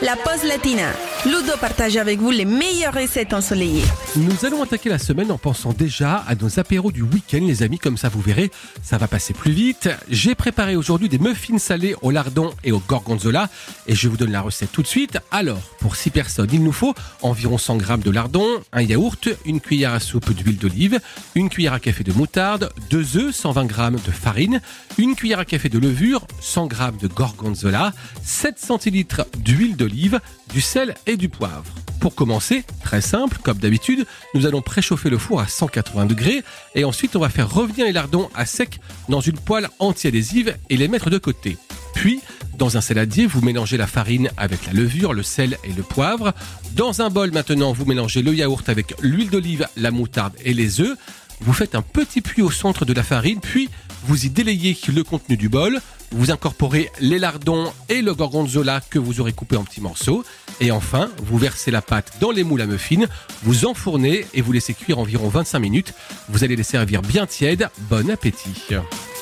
la pause latina. Ludo partage avec vous les meilleures recettes ensoleillées. Nous allons attaquer la semaine en pensant déjà à nos apéros du week-end, les amis. Comme ça, vous verrez, ça va passer plus vite. J'ai préparé aujourd'hui des muffins salés au lardon et au gorgonzola. Et je vous donne la recette tout de suite. Alors, pour 6 personnes, il nous faut environ 100 g de lardon, un yaourt, une cuillère à soupe d'huile d'olive, une cuillère à café de moutarde, 2 œufs, 120 g de farine, une cuillère à café de levure, 100 g de gorgonzola, 7 centilitres d'huile d'olive, du sel et du poivre. Pour commencer, très simple, comme d'habitude, nous allons préchauffer le four à 180 degrés et ensuite on va faire revenir les lardons à sec dans une poêle anti-adhésive et les mettre de côté. Puis, dans un saladier, vous mélangez la farine avec la levure, le sel et le poivre. Dans un bol maintenant, vous mélangez le yaourt avec l'huile d'olive, la moutarde et les œufs. Vous faites un petit puits au centre de la farine, puis vous y délayez le contenu du bol. Vous incorporez les lardons et le gorgonzola que vous aurez coupé en petits morceaux. Et enfin, vous versez la pâte dans les moules à muffins, vous enfournez et vous laissez cuire environ 25 minutes. Vous allez les servir bien tièdes. Bon appétit